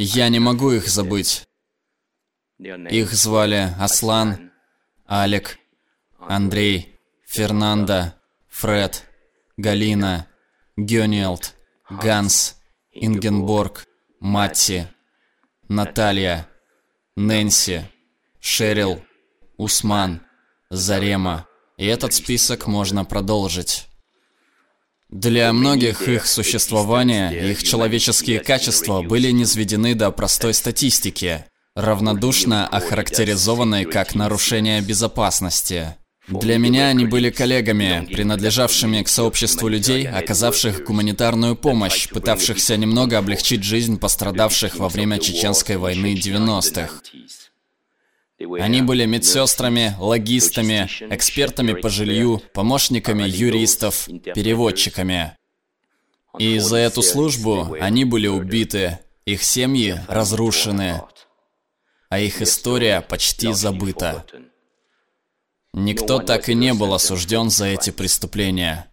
Я не могу их забыть. Их звали Аслан, Алек, Андрей, Фернандо, Фред, Галина, Гёниэлд, Ганс, Ингенборг, Матти, Наталья, Нэнси, Шерил, Усман, Зарема. И этот список можно продолжить. Для многих их существование, их человеческие качества были низведены до простой статистики, равнодушно охарактеризованной как нарушение безопасности. Для меня они были коллегами, принадлежавшими к сообществу людей, оказавших гуманитарную помощь, пытавшихся немного облегчить жизнь пострадавших во время Чеченской войны 90-х. Они были медсестрами, логистами, экспертами по жилью, помощниками юристов, переводчиками. И за эту службу они были убиты, их семьи разрушены, а их история почти забыта. Никто так и не был осужден за эти преступления.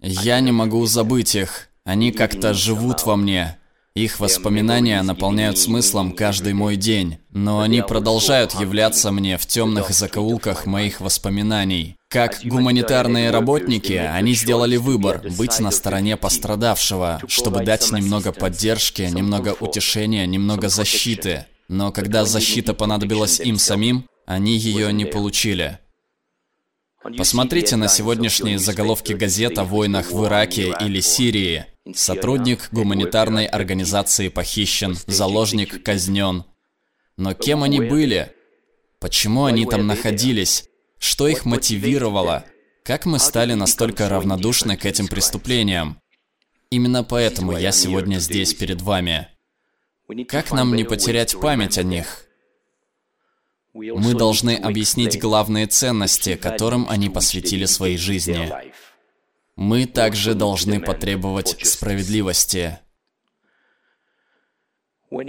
Я не могу забыть их, они как-то живут во мне, их воспоминания наполняют смыслом каждый мой день, но они продолжают являться мне в темных закоулках моих воспоминаний. Как гуманитарные работники, они сделали выбор быть на стороне пострадавшего, чтобы дать немного поддержки, немного утешения, немного защиты. Но когда защита понадобилась им самим, они ее не получили. Посмотрите на сегодняшние заголовки газет о войнах в Ираке или Сирии. Сотрудник гуманитарной организации похищен, заложник казнен. Но кем они были? Почему они там находились? Что их мотивировало? Как мы стали настолько равнодушны к этим преступлениям? Именно поэтому я сегодня здесь перед вами. Как нам не потерять память о них? Мы должны объяснить главные ценности, которым они посвятили своей жизни. Мы также должны потребовать справедливости.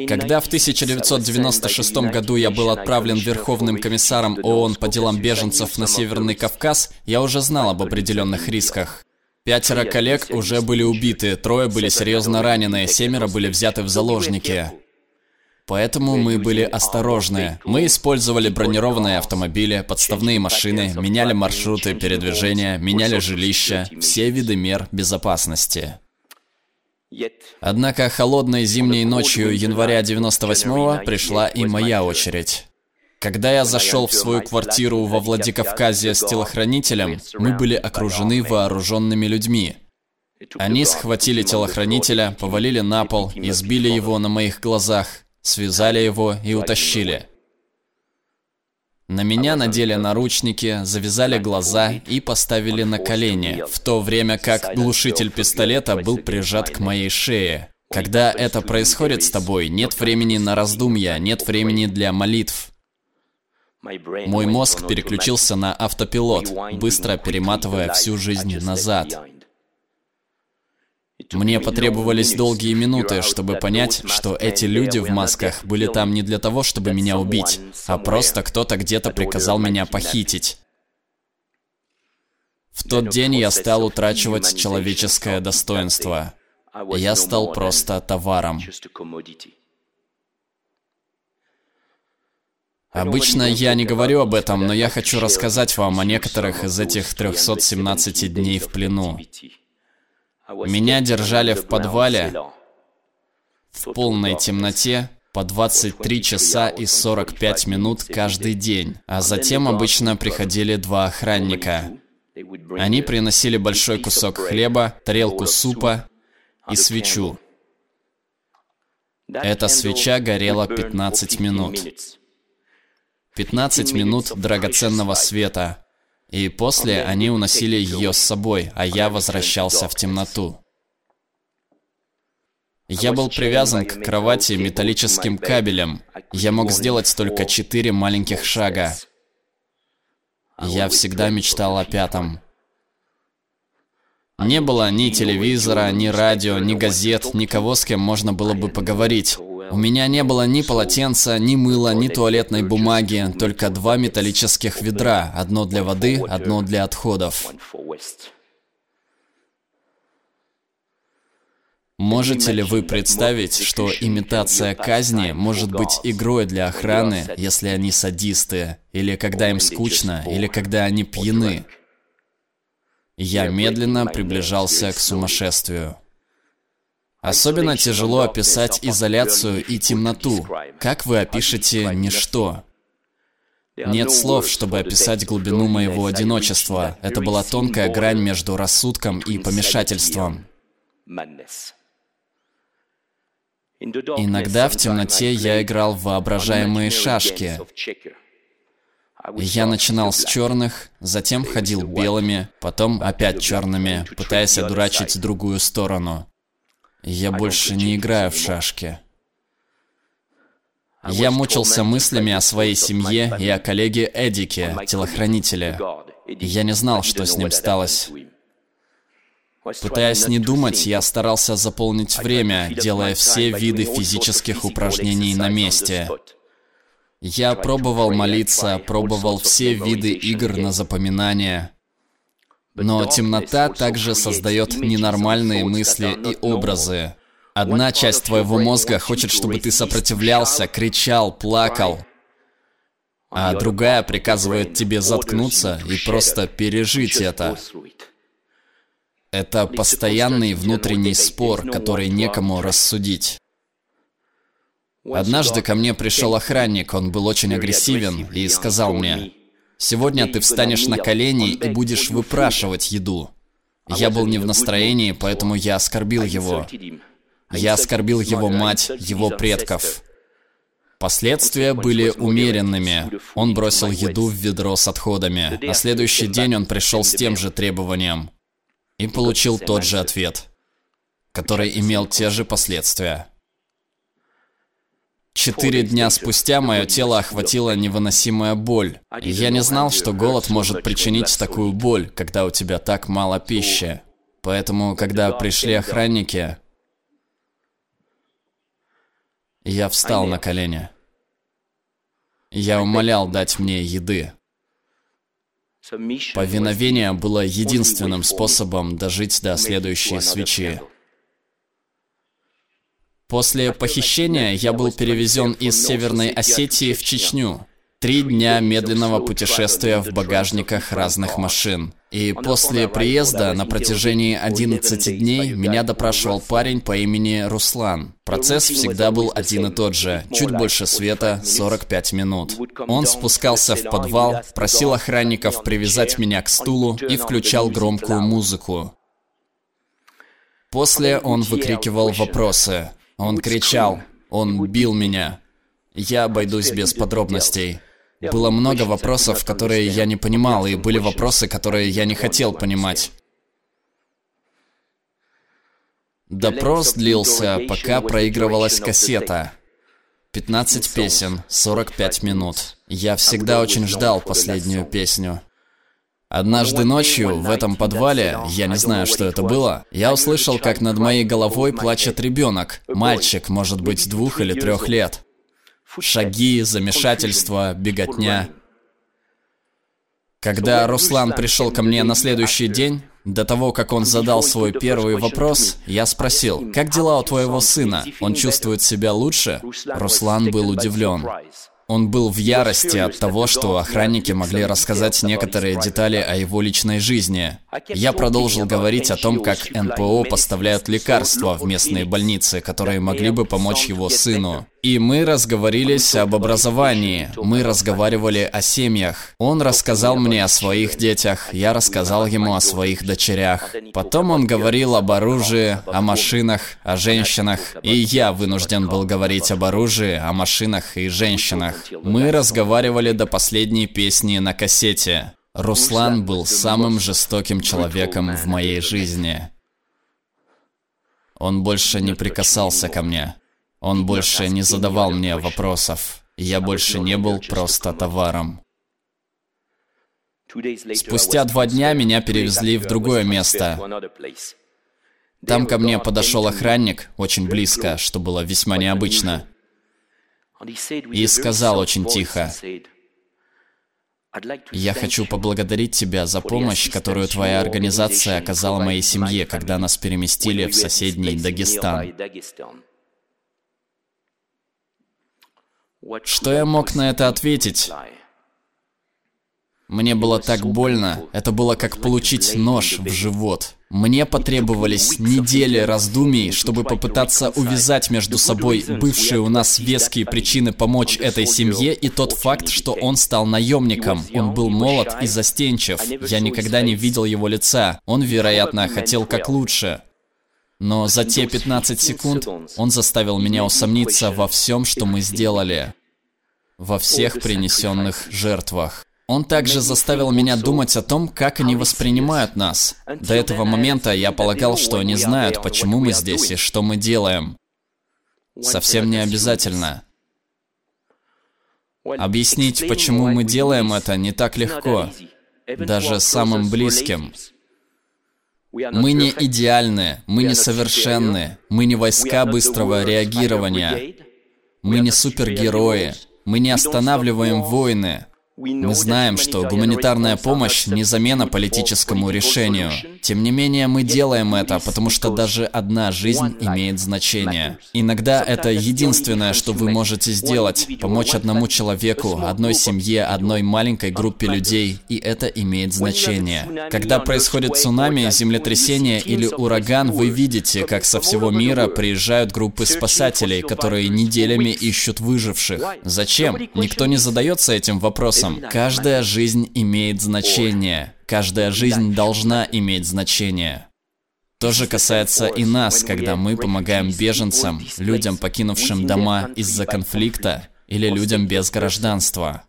Когда в 1996 году я был отправлен Верховным комиссаром ООН по делам беженцев на Северный Кавказ, я уже знал об определенных рисках. Пятеро коллег уже были убиты, трое были серьезно ранены, семеро были взяты в заложники. Поэтому мы были осторожны. Мы использовали бронированные автомобили, подставные машины, меняли маршруты передвижения, меняли жилища, все виды мер безопасности. Однако холодной зимней ночью января 98-го пришла и моя очередь. Когда я зашел в свою квартиру во Владикавказе с телохранителем, мы были окружены вооруженными людьми. Они схватили телохранителя, повалили на пол, избили его на моих глазах, связали его и утащили. На меня надели наручники, завязали глаза и поставили на колени, в то время как глушитель пистолета был прижат к моей шее. Когда это происходит с тобой, нет времени на раздумья, нет времени для молитв. Мой мозг переключился на автопилот, быстро перематывая всю жизнь назад. Мне потребовались долгие минуты, чтобы понять, что эти люди в масках были там не для того, чтобы меня убить, а просто кто-то где-то приказал меня похитить. В тот день я стал утрачивать человеческое достоинство. Я стал просто товаром. Обычно я не говорю об этом, но я хочу рассказать вам о некоторых из этих 317 дней в плену. Меня держали в подвале в полной темноте по 23 часа и 45 минут каждый день, а затем обычно приходили два охранника. Они приносили большой кусок хлеба, тарелку супа и свечу. Эта свеча горела 15 минут. 15 минут драгоценного света, и после они уносили ее с собой, а я возвращался в темноту. Я был привязан к кровати металлическим кабелем. Я мог сделать только четыре маленьких шага. Я всегда мечтал о пятом. Не было ни телевизора, ни радио, ни газет, никого, с кем можно было бы поговорить. У меня не было ни полотенца, ни мыла, ни туалетной бумаги, только два металлических ведра, одно для воды, одно для отходов. Можете ли вы представить, что имитация казни может быть игрой для охраны, если они садисты, или когда им скучно, или когда они пьяны? Я медленно приближался к сумасшествию. Особенно тяжело описать изоляцию и темноту. Как вы опишете ничто? Нет слов, чтобы описать глубину моего одиночества. Это была тонкая грань между рассудком и помешательством. Иногда в темноте я играл в воображаемые шашки. Я начинал с черных, затем ходил белыми, потом опять черными, пытаясь одурачить другую сторону. Я больше не играю в шашки. Я мучился мыслями о своей семье и о коллеге Эдике, телохранителе. Я не знал, что с ним сталось. Пытаясь не думать, я старался заполнить время, делая все виды физических упражнений на месте. Я пробовал молиться, пробовал все виды игр на запоминание. Но темнота также создает ненормальные мысли и образы. Одна часть твоего мозга хочет, чтобы ты сопротивлялся, кричал, плакал. А другая приказывает тебе заткнуться и просто пережить это. Это постоянный внутренний спор, который некому рассудить. Однажды ко мне пришел охранник, он был очень агрессивен, и сказал мне, «Сегодня ты встанешь на колени и будешь выпрашивать еду». Я был не в настроении, поэтому я оскорбил его. Я оскорбил его мать, его предков. Последствия были умеренными. Он бросил еду в ведро с отходами. На следующий день он пришел с тем же требованием и получил тот же ответ, который имел те же последствия. Четыре дня спустя мое тело охватила невыносимая боль. Я не знал, что голод может причинить такую боль, когда у тебя так мало пищи. Поэтому, когда пришли охранники, я встал на колени. Я умолял дать мне еды. Повиновение было единственным способом дожить до следующей свечи. После похищения я был перевезен из Северной Осетии в Чечню. Три дня медленного путешествия в багажниках разных машин. И после приезда на протяжении 11 дней меня допрашивал парень по имени Руслан. Процесс всегда был один и тот же. Чуть больше света, 45 минут. Он спускался в подвал, просил охранников привязать меня к стулу и включал громкую музыку. После он выкрикивал вопросы. Он кричал. Он бил меня. Я обойдусь без подробностей. Было много вопросов, которые я не понимал, и были вопросы, которые я не хотел понимать. Допрос длился, пока проигрывалась кассета. 15 песен, 45 минут. Я всегда очень ждал последнюю песню. Однажды ночью в этом подвале, я не знаю, что это было, я услышал, как над моей головой плачет ребенок, мальчик, может быть, двух или трех лет. Шаги, замешательство, беготня. Когда Руслан пришел ко мне на следующий день, до того, как он задал свой первый вопрос, я спросил, «Как дела у твоего сына? Он чувствует себя лучше?» Руслан был удивлен. Он был в ярости от того, что охранники могли рассказать некоторые детали о его личной жизни. Я продолжил говорить о том, как НПО поставляют лекарства в местные больницы, которые могли бы помочь его сыну. И мы разговорились об образовании, мы разговаривали о семьях. Он рассказал мне о своих детях, я рассказал ему о своих дочерях. Потом он говорил об оружии, о машинах, о женщинах. И я вынужден был говорить об оружии, о машинах и женщинах. Мы разговаривали до последней песни на кассете. Руслан был самым жестоким человеком в моей жизни. Он больше не прикасался ко мне. Он больше не задавал мне вопросов. Я больше не был просто товаром. Спустя два дня меня перевезли в другое место. Там ко мне подошел охранник, очень близко, что было весьма необычно, и сказал очень тихо, Я хочу поблагодарить тебя за помощь, которую твоя организация оказала моей семье, когда нас переместили в соседний Дагестан. Что я мог на это ответить? Мне было так больно, это было как получить нож в живот. Мне потребовались недели раздумий, чтобы попытаться увязать между собой бывшие у нас веские причины помочь этой семье и тот факт, что он стал наемником. Он был молод и застенчив. Я никогда не видел его лица. Он, вероятно, хотел как лучше. Но за те 15 секунд он заставил меня усомниться во всем, что мы сделали. Во всех принесенных жертвах. Он также заставил меня думать о том, как они воспринимают нас. До этого момента я полагал, что они знают, почему мы здесь и что мы делаем. Совсем не обязательно. Объяснить, почему мы делаем это, не так легко. Даже самым близким. Мы не идеальны, мы не совершенны, мы не войска быстрого реагирования, мы не супергерои, мы не останавливаем войны, мы знаем, что гуманитарная помощь не замена политическому решению. Тем не менее, мы делаем это, потому что даже одна жизнь имеет значение. Иногда это единственное, что вы можете сделать. Помочь одному человеку, одной семье, одной маленькой группе людей. И это имеет значение. Когда происходит цунами, землетрясение или ураган, вы видите, как со всего мира приезжают группы спасателей, которые неделями ищут выживших. Зачем? Никто не задается этим вопросом вопросом. Каждая жизнь имеет значение. Каждая жизнь должна иметь значение. То же касается и нас, когда мы помогаем беженцам, людям, покинувшим дома из-за конфликта, или людям без гражданства.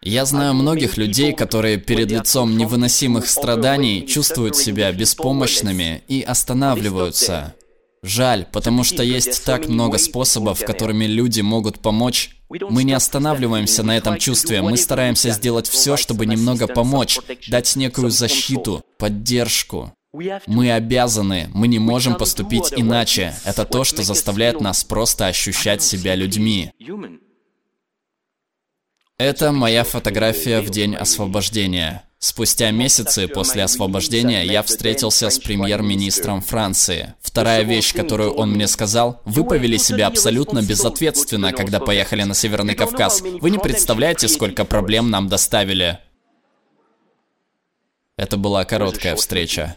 Я знаю многих людей, которые перед лицом невыносимых страданий чувствуют себя беспомощными и останавливаются. Жаль, потому что есть так много способов, которыми люди могут помочь. Мы не останавливаемся на этом чувстве, мы стараемся сделать все, чтобы немного помочь, дать некую защиту, поддержку. Мы обязаны, мы не можем поступить иначе. Это то, что заставляет нас просто ощущать себя людьми. Это моя фотография в день освобождения. Спустя месяцы после освобождения я встретился с премьер-министром Франции. Вторая вещь, которую он мне сказал, вы повели себя абсолютно безответственно, когда поехали на Северный Кавказ. Вы не представляете, сколько проблем нам доставили. Это была короткая встреча.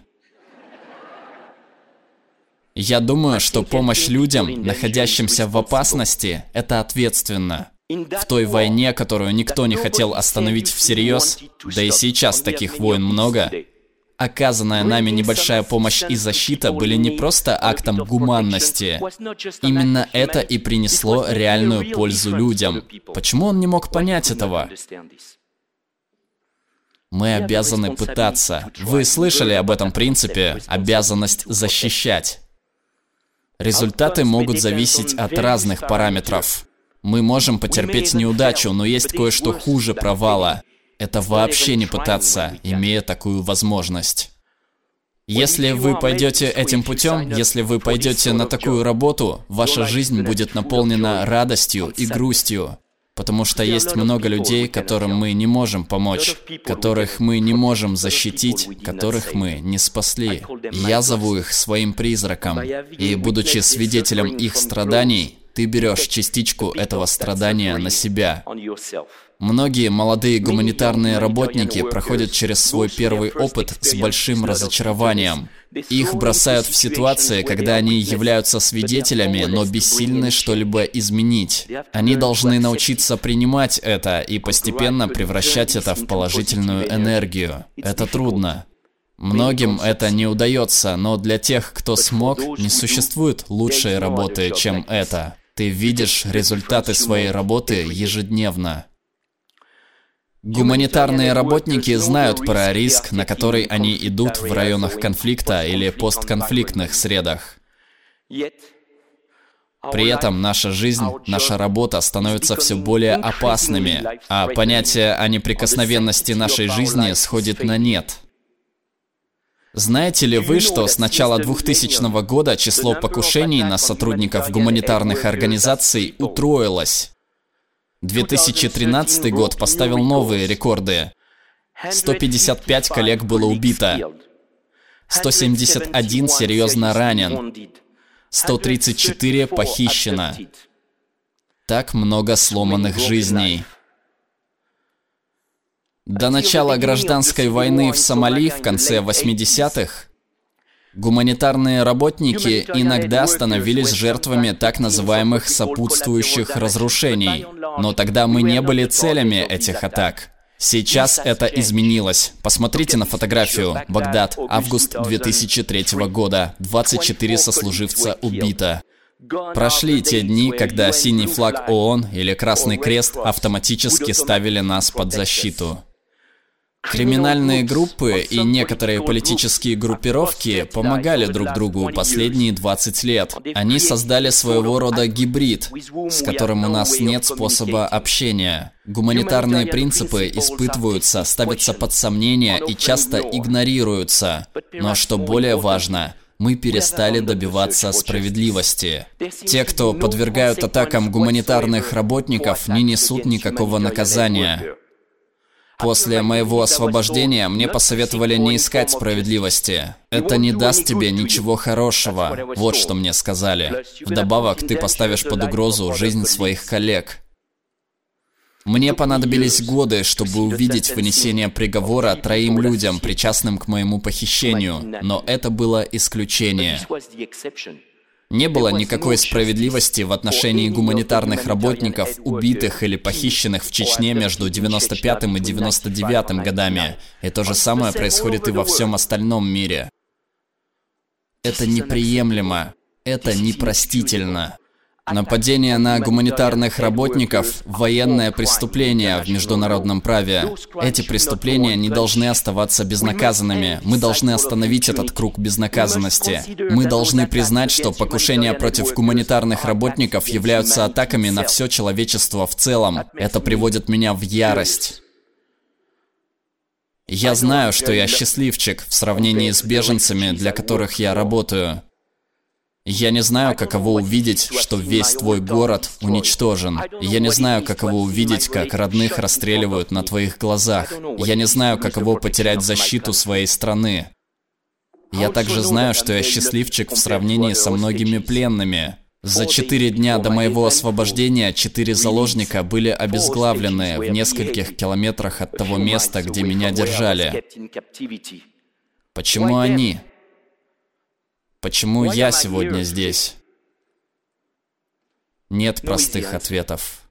Я думаю, что помощь людям, находящимся в опасности, это ответственно. В той войне, которую никто не хотел остановить всерьез, да и сейчас таких войн много, оказанная нами небольшая помощь и защита были не просто актом гуманности. Именно это и принесло реальную пользу людям. Почему он не мог понять этого? Мы обязаны пытаться. Вы слышали об этом принципе «обязанность защищать». Результаты могут зависеть от разных параметров. Мы можем потерпеть неудачу, но есть кое-что хуже провала. Это вообще не пытаться, имея такую возможность. Если вы пойдете этим путем, если вы пойдете на такую работу, ваша жизнь будет наполнена радостью и грустью. Потому что есть много людей, которым мы не можем помочь, которых мы не можем защитить, которых мы не спасли. Я зову их своим призраком. И будучи свидетелем их страданий, ты берешь частичку этого страдания на себя. Многие молодые гуманитарные работники проходят через свой первый опыт с большим разочарованием. Их бросают в ситуации, когда они являются свидетелями, но бессильны что-либо изменить. Они должны научиться принимать это и постепенно превращать это в положительную энергию. Это трудно. Многим это не удается, но для тех, кто смог, не существует лучшей работы, чем это. Ты видишь результаты своей работы ежедневно. Гуманитарные работники знают про риск, на который они идут в районах конфликта или постконфликтных средах. При этом наша жизнь, наша работа становятся все более опасными, а понятие о неприкосновенности нашей жизни сходит на нет. Знаете ли вы, что с начала 2000 года число покушений на сотрудников гуманитарных организаций утроилось? 2013 год поставил новые рекорды. 155 коллег было убито. 171 серьезно ранен. 134 похищено. Так много сломанных жизней. До начала гражданской войны в Сомали в конце 80-х Гуманитарные работники иногда становились жертвами так называемых сопутствующих разрушений, но тогда мы не были целями этих атак. Сейчас это изменилось. Посмотрите на фотографию. Багдад, август 2003 года. 24 сослуживца убито. Прошли те дни, когда синий флаг ООН или Красный Крест автоматически ставили нас под защиту. Криминальные группы и некоторые политические группировки помогали друг другу последние 20 лет. Они создали своего рода гибрид, с которым у нас нет способа общения. Гуманитарные принципы испытываются, ставятся под сомнение и часто игнорируются. Но что более важно, мы перестали добиваться справедливости. Те, кто подвергают атакам гуманитарных работников, не несут никакого наказания. После моего освобождения мне посоветовали не искать справедливости. Это не даст тебе ничего хорошего. Вот что мне сказали. Вдобавок, ты поставишь под угрозу жизнь своих коллег. Мне понадобились годы, чтобы увидеть вынесение приговора троим людям, причастным к моему похищению, но это было исключение. Не было никакой справедливости в отношении гуманитарных работников, убитых или похищенных в Чечне между 95 и 99 годами. И то же самое происходит и во всем остальном мире. Это неприемлемо. Это непростительно. Нападение на гуманитарных работников – военное преступление в международном праве. Эти преступления не должны оставаться безнаказанными. Мы должны остановить этот круг безнаказанности. Мы должны признать, что покушения против гуманитарных работников являются атаками на все человечество в целом. Это приводит меня в ярость. Я знаю, что я счастливчик в сравнении с беженцами, для которых я работаю. Я не знаю, каково увидеть, что весь твой город уничтожен. Я не знаю, каково увидеть, как родных расстреливают на твоих глазах. Я не знаю, каково потерять защиту своей страны. Я также знаю, что я счастливчик в сравнении со многими пленными. За четыре дня до моего освобождения четыре заложника были обезглавлены в нескольких километрах от того места, где меня держали. Почему они? Почему я сегодня здесь? Нет простых ответов.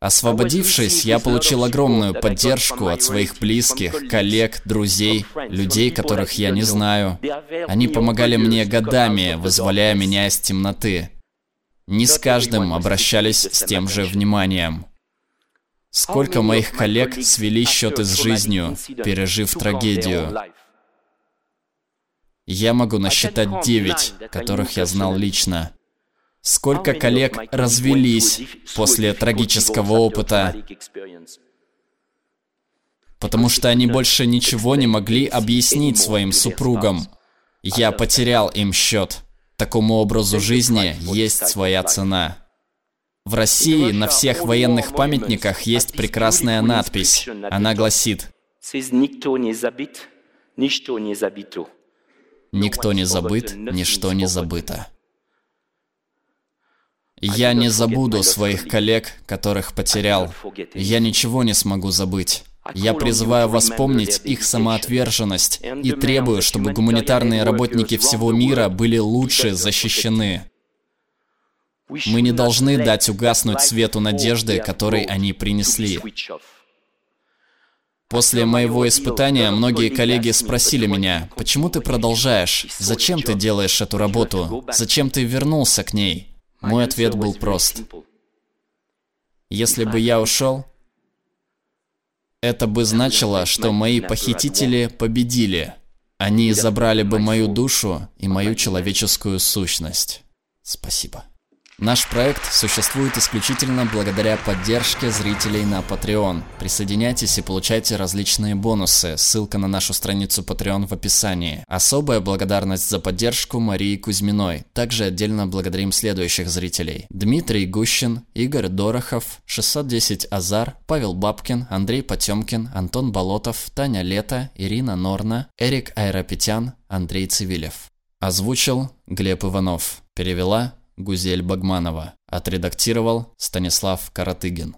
Освободившись, я получил огромную поддержку от своих близких, коллег, друзей, людей, которых я не знаю. Они помогали мне годами, вызволяя меня из темноты. Не с каждым обращались с тем же вниманием. Сколько моих коллег свели счеты с жизнью, пережив трагедию. Я могу насчитать девять, которых я знал лично. Сколько коллег развелись после трагического опыта, потому что они больше ничего не могли объяснить своим супругам. Я потерял им счет. Такому образу жизни есть своя цена. В России на всех военных памятниках есть прекрасная надпись. Она гласит «Никто не забит, ничто не забито». Никто не забыт, ничто не забыто. Я не забуду своих коллег, которых потерял. Я ничего не смогу забыть. Я призываю вас помнить их самоотверженность и требую, чтобы гуманитарные работники всего мира были лучше защищены. Мы не должны дать угаснуть свету надежды, который они принесли. После моего испытания многие коллеги спросили меня, почему ты продолжаешь? Зачем ты делаешь эту работу? Зачем ты вернулся к ней? Мой ответ был прост. Если бы я ушел, это бы значило, что мои похитители победили. Они забрали бы мою душу и мою человеческую сущность. Спасибо. Наш проект существует исключительно благодаря поддержке зрителей на Patreon. Присоединяйтесь и получайте различные бонусы. Ссылка на нашу страницу Patreon в описании. Особая благодарность за поддержку Марии Кузьминой. Также отдельно благодарим следующих зрителей. Дмитрий Гущин, Игорь Дорохов, 610 Азар, Павел Бабкин, Андрей Потемкин, Антон Болотов, Таня Лето, Ирина Норна, Эрик Айрапетян, Андрей Цивилев. Озвучил Глеб Иванов. Перевела Гузель Багманова. Отредактировал Станислав Каратыгин.